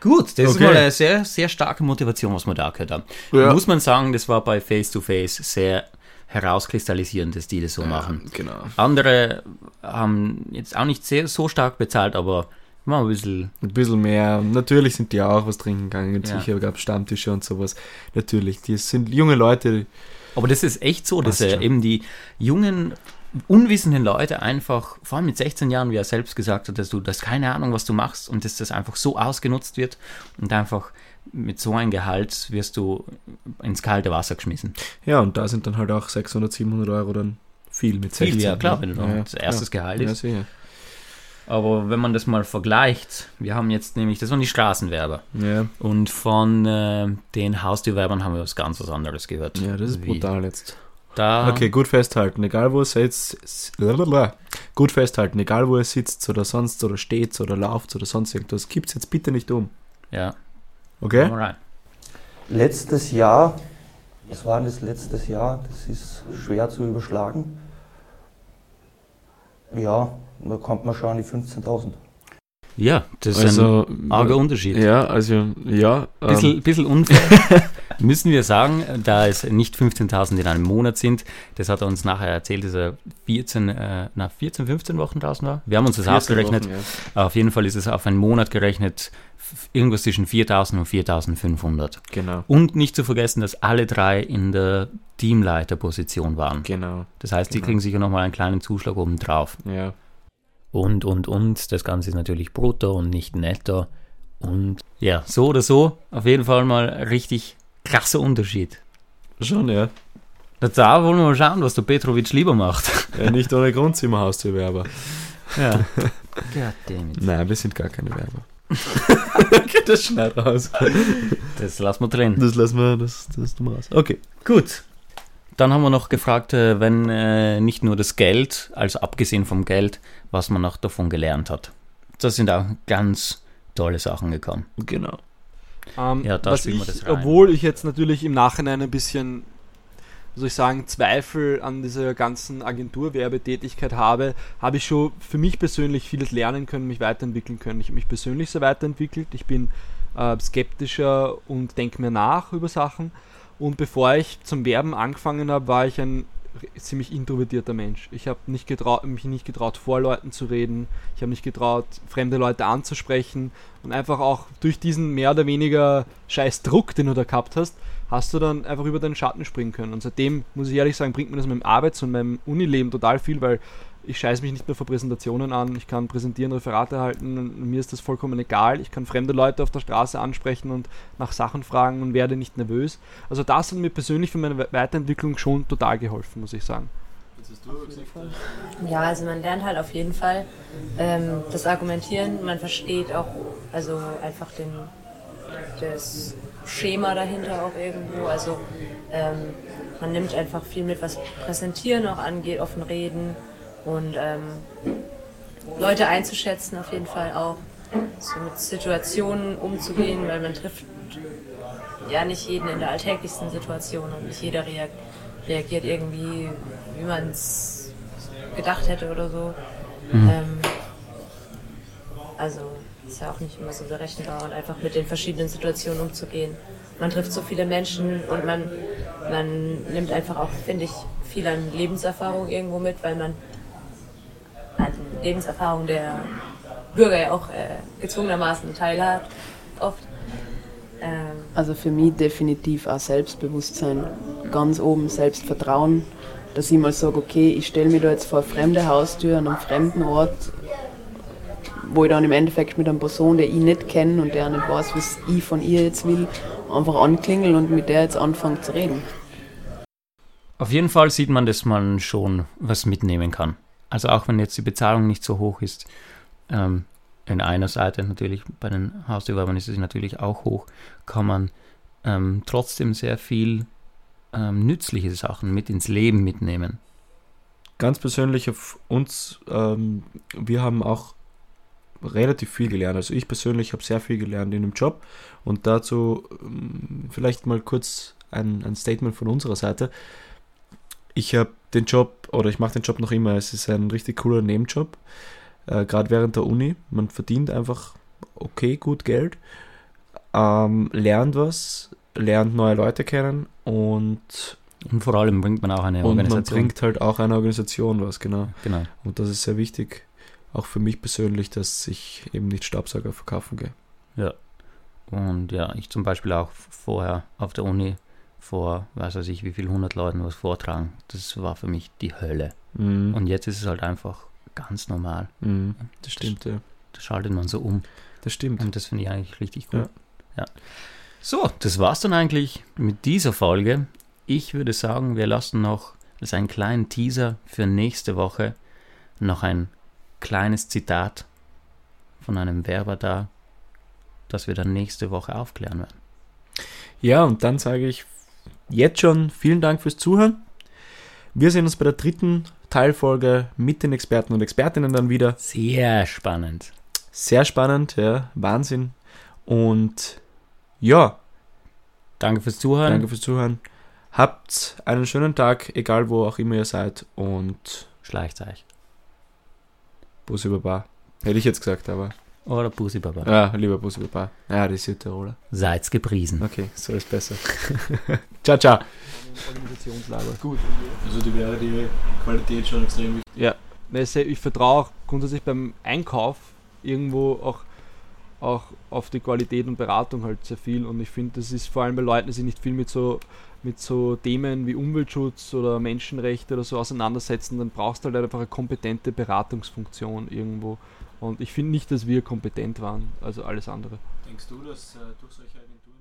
Gut, das ist Okay. mal eine sehr, sehr starke Motivation, was wir da gehört haben. Ja. Muss man sagen, das war bei Face to Face sehr herauskristallisierend, dass die das so machen. Genau. Andere haben jetzt auch nicht sehr, so stark bezahlt, aber mal ein bisschen. Ein bisschen mehr. Natürlich sind die auch was trinken gegangen. Ja. Sicher gab es Stammtische und sowas. Natürlich, die sind junge Leute. Aber das ist echt so, dass schon. eben die jungen, unwissenden Leute einfach, vor allem mit 16 Jahren, wie er selbst gesagt hat, dass du das keine Ahnung, was du machst und dass das einfach so ausgenutzt wird und einfach mit so einem Gehalt wirst du ins kalte Wasser geschmissen. Ja, und da sind dann halt auch 600, 700 Euro dann viel mit Viel, 16. ja, klar, ne? wenn du ja, das erstes Gehalt Ja, ist. sicher. Aber wenn man das mal vergleicht, wir haben jetzt nämlich, das waren die Straßenwerber. Ja. Und von äh, den Haustürwerbern haben wir was ganz was anderes gehört. ja, das ist Wie brutal jetzt. Da, Okay, gut festhalten, egal wo ihr sitzt. Blablabla. Gut festhalten, egal wo ihr sitzt oder sonst oder steht oder lauft oder sonst irgendwas. Gibt's jetzt bitte nicht um. Ja, Okay? rein. Letztes Jahr Was war denn das letztes Jahr? Das ist schwer zu überschlagen. Ja, da kommt man schon an die 15.000. Ja, das ist Also, ein arger Unterschied. Ja, also, ja. ähm, Bisschen, bisschen unfair, müssen wir sagen, da es nicht 15.000 in einem Monat sind. Das hat er uns nachher erzählt, dass er 14, äh, na, 14, 15 Wochen draußen war. Wir haben uns das 14 ausgerechnet. Wochen, Auf jeden Fall ist es auf einen Monat gerechnet irgendwas zwischen 4.000 und 4.500. Genau. Und nicht zu vergessen, dass alle drei in der Teamleiterposition waren. Genau. Das heißt, die Genau. kriegen sicher nochmal einen kleinen Zuschlag oben drauf. Ja. Und, und, und. Das Ganze ist natürlich brutto und nicht netto. Und ja, so oder so, auf jeden Fall mal ein richtig krasser Unterschied. Schon, ja. Da wollen wir mal schauen, was der Petrovic lieber macht. ja nicht ohne Grund sind wir Haustürwerber. Ja. Nein, wir sind gar keine Werber. okay, das schneid raus. Das lassen wir drin. Das lassen wir, das, das tun wir raus. Okay. Gut. Dann haben wir noch gefragt, äh, wenn äh, nicht nur das Geld, also abgesehen vom Geld, was man noch davon gelernt hat. Das sind auch ganz tolle Sachen gekommen. Genau. Ähm, Ja, da spielen wir das rein. Obwohl ich jetzt natürlich im Nachhinein ein bisschen, wie soll ich sagen, Zweifel an dieser ganzen Agenturwerbetätigkeit habe, habe ich schon für mich persönlich vieles lernen können, mich weiterentwickeln können. Ich habe mich persönlich sehr weiterentwickelt. Ich bin äh, skeptischer und denke mir nach über Sachen. Und bevor ich zum Werben angefangen habe, war ich ein ziemlich introvertierter Mensch. Ich habe nicht getraut, mich nicht getraut, vor Leuten zu reden. Ich habe nicht getraut, fremde Leute anzusprechen. Und einfach auch durch diesen mehr oder weniger scheiß Druck, den du da gehabt hast, hast du dann einfach über deinen Schatten springen können. Und seitdem, muss ich ehrlich sagen, bringt mir das meinem Arbeits- und meinem Unileben total viel, weil ich scheiße mich nicht mehr vor Präsentationen an, ich kann präsentieren, Referate halten und mir ist das vollkommen egal. Ich kann fremde Leute auf der Straße ansprechen und nach Sachen fragen und werde nicht nervös. Also das hat mir persönlich für meine We- Weiterentwicklung schon total geholfen, muss ich sagen. Ja, also man lernt halt auf jeden Fall ähm, das Argumentieren, man versteht auch also einfach den, das Schema dahinter auch irgendwo. Also ähm, man nimmt einfach viel mit, was Präsentieren auch angeht, offen reden und ähm, Leute einzuschätzen auf jeden Fall auch, so mit Situationen umzugehen, weil man trifft ja nicht jeden in der alltäglichsten Situation und nicht jeder reag reagiert irgendwie, wie man es gedacht hätte oder so. Mhm. Ähm, also ist ja auch nicht immer so berechenbar und einfach mit den verschiedenen Situationen umzugehen. Man trifft so viele Menschen und man, man nimmt einfach auch, finde ich, viel an Lebenserfahrung irgendwo mit, weil man an Lebenserfahrung der Bürger ja auch äh, gezwungenermaßen teilhat, oft. Ähm, Also für mich definitiv auch Selbstbewusstsein. Ganz oben Selbstvertrauen, dass ich mal sage, okay, ich stelle mich da jetzt vor eine fremde Haustür an einem fremden Ort, wo ich dann im Endeffekt mit einer Person, der ich nicht kenne und der nicht weiß, was ich von ihr jetzt will, einfach anklingel und mit der jetzt anfange zu reden. Auf jeden Fall sieht man, dass man schon was mitnehmen kann. Also auch wenn jetzt die Bezahlung nicht so hoch ist, ähm, in einer Seite natürlich, bei den Haustürwerbern ist es natürlich auch hoch, kann man ähm, trotzdem sehr viel ähm, nützliche Sachen mit ins Leben mitnehmen. Ganz persönlich auf uns, ähm, wir haben auch relativ viel gelernt. Also ich persönlich habe sehr viel gelernt in dem Job und dazu ähm, vielleicht mal kurz ein, ein Statement von unserer Seite. Ich habe den Job oder ich mache den Job noch immer. Es ist ein richtig cooler Nebenjob, äh, gerade während der Uni. Man verdient einfach okay gut Geld, ähm, lernt was, lernt neue Leute kennen und Und vor allem bringt man auch eine und man Organisation. bringt halt auch einer Organisation was, genau. Genau. Und das ist sehr wichtig, auch für mich persönlich, dass ich eben nicht Staubsauger verkaufen gehe. Ja. Und ja, ich zum Beispiel auch vorher auf der Uni vor, weiß ich, wie viel hundert Leuten was vortragen. Das war für mich die Hölle. Mhm. Und jetzt ist es halt einfach ganz normal. Mhm, das stimmt, ja. Da schaltet man so um. Das stimmt. Und das finde ich eigentlich richtig gut. Ja. So, das war's dann eigentlich mit dieser Folge. Ich würde sagen, wir lassen noch als einen kleinen Teaser für nächste Woche noch ein kleines Zitat von einem Werber da, das wir dann nächste Woche aufklären werden. Ja, und dann sage ich jetzt schon vielen Dank fürs Zuhören. Wir sehen uns bei der dritten Teilfolge mit den Experten und Expertinnen dann wieder. Sehr spannend. Sehr spannend, ja, Wahnsinn. Und ja. Danke fürs Zuhören. Danke fürs Zuhören. Habt einen schönen Tag, egal wo auch immer ihr seid und schleicht euch. Bussi Baba. Hätte ich jetzt gesagt, aber. Oder Bussi Baba. Ja, lieber Bussi Baba. Ja, die Südtiroler. Seid's gepriesen. Okay, so ist besser. ciao, ciao. Organisationslager. Gut. Also die wäre die Qualität schon extrem wichtig. Ja, ich, ich vertraue auch grundsätzlich beim Einkauf irgendwo auch, auch auf die Qualität und Beratung halt sehr viel und ich finde, das ist vor allem bei Leuten, die sich nicht viel mit so mit so Themen wie Umweltschutz oder Menschenrechte oder so auseinandersetzen, dann brauchst du halt einfach eine kompetente Beratungsfunktion irgendwo. Und ich finde nicht, dass wir kompetent waren, also alles andere. Denkst du, dass äh, durch solche Agenturen,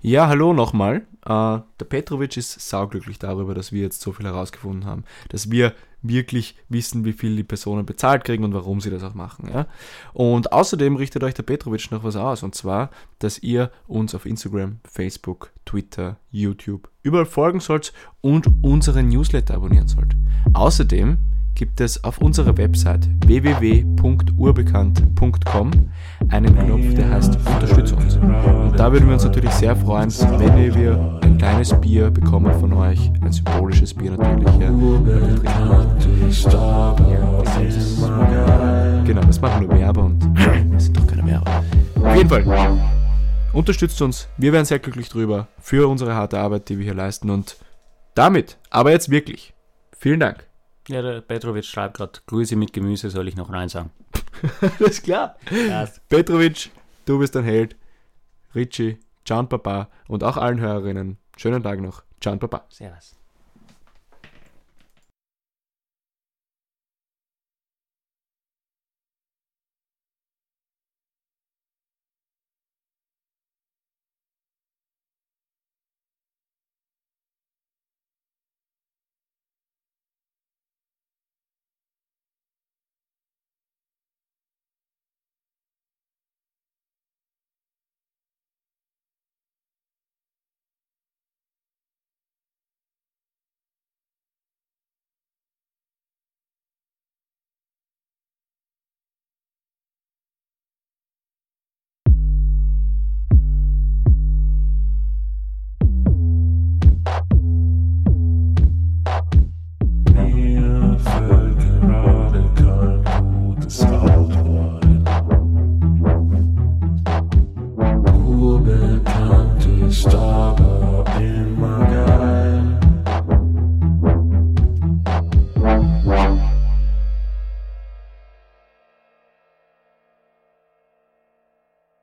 Ja, hallo nochmal. Äh, der Petrovic ist sauglücklich darüber, dass wir jetzt so viel herausgefunden haben. Dass wir wirklich wissen, wie viel die Personen bezahlt kriegen und warum sie das auch machen. Ja? Und außerdem richtet euch der Petrovic noch was aus. Und zwar, dass ihr uns auf Instagram, Facebook, Twitter, YouTube überall folgen sollt und unseren Newsletter abonnieren sollt. Außerdem gibt es auf unserer Website www.urbekannt.com einen Knopf, der heißt Unterstütze uns. Und da würden wir uns natürlich sehr freuen, wenn wir ein kleines Bier bekommen von euch, ein symbolisches Bier natürlich. Ja, genau, das machen nur Werber und wir sind doch keine Werber. Auf jeden Fall, unterstützt uns. Wir wären sehr glücklich drüber für unsere harte Arbeit, die wir hier leisten. Und damit, aber jetzt wirklich, vielen Dank. Ja, der Petrovic schreibt gerade, Grüße mit Gemüse soll ich noch rein sagen. ist klar. Petrovic, du bist ein Held. Richie, Can Papa und auch allen Hörerinnen. Schönen Tag noch. Can Papa. Servus.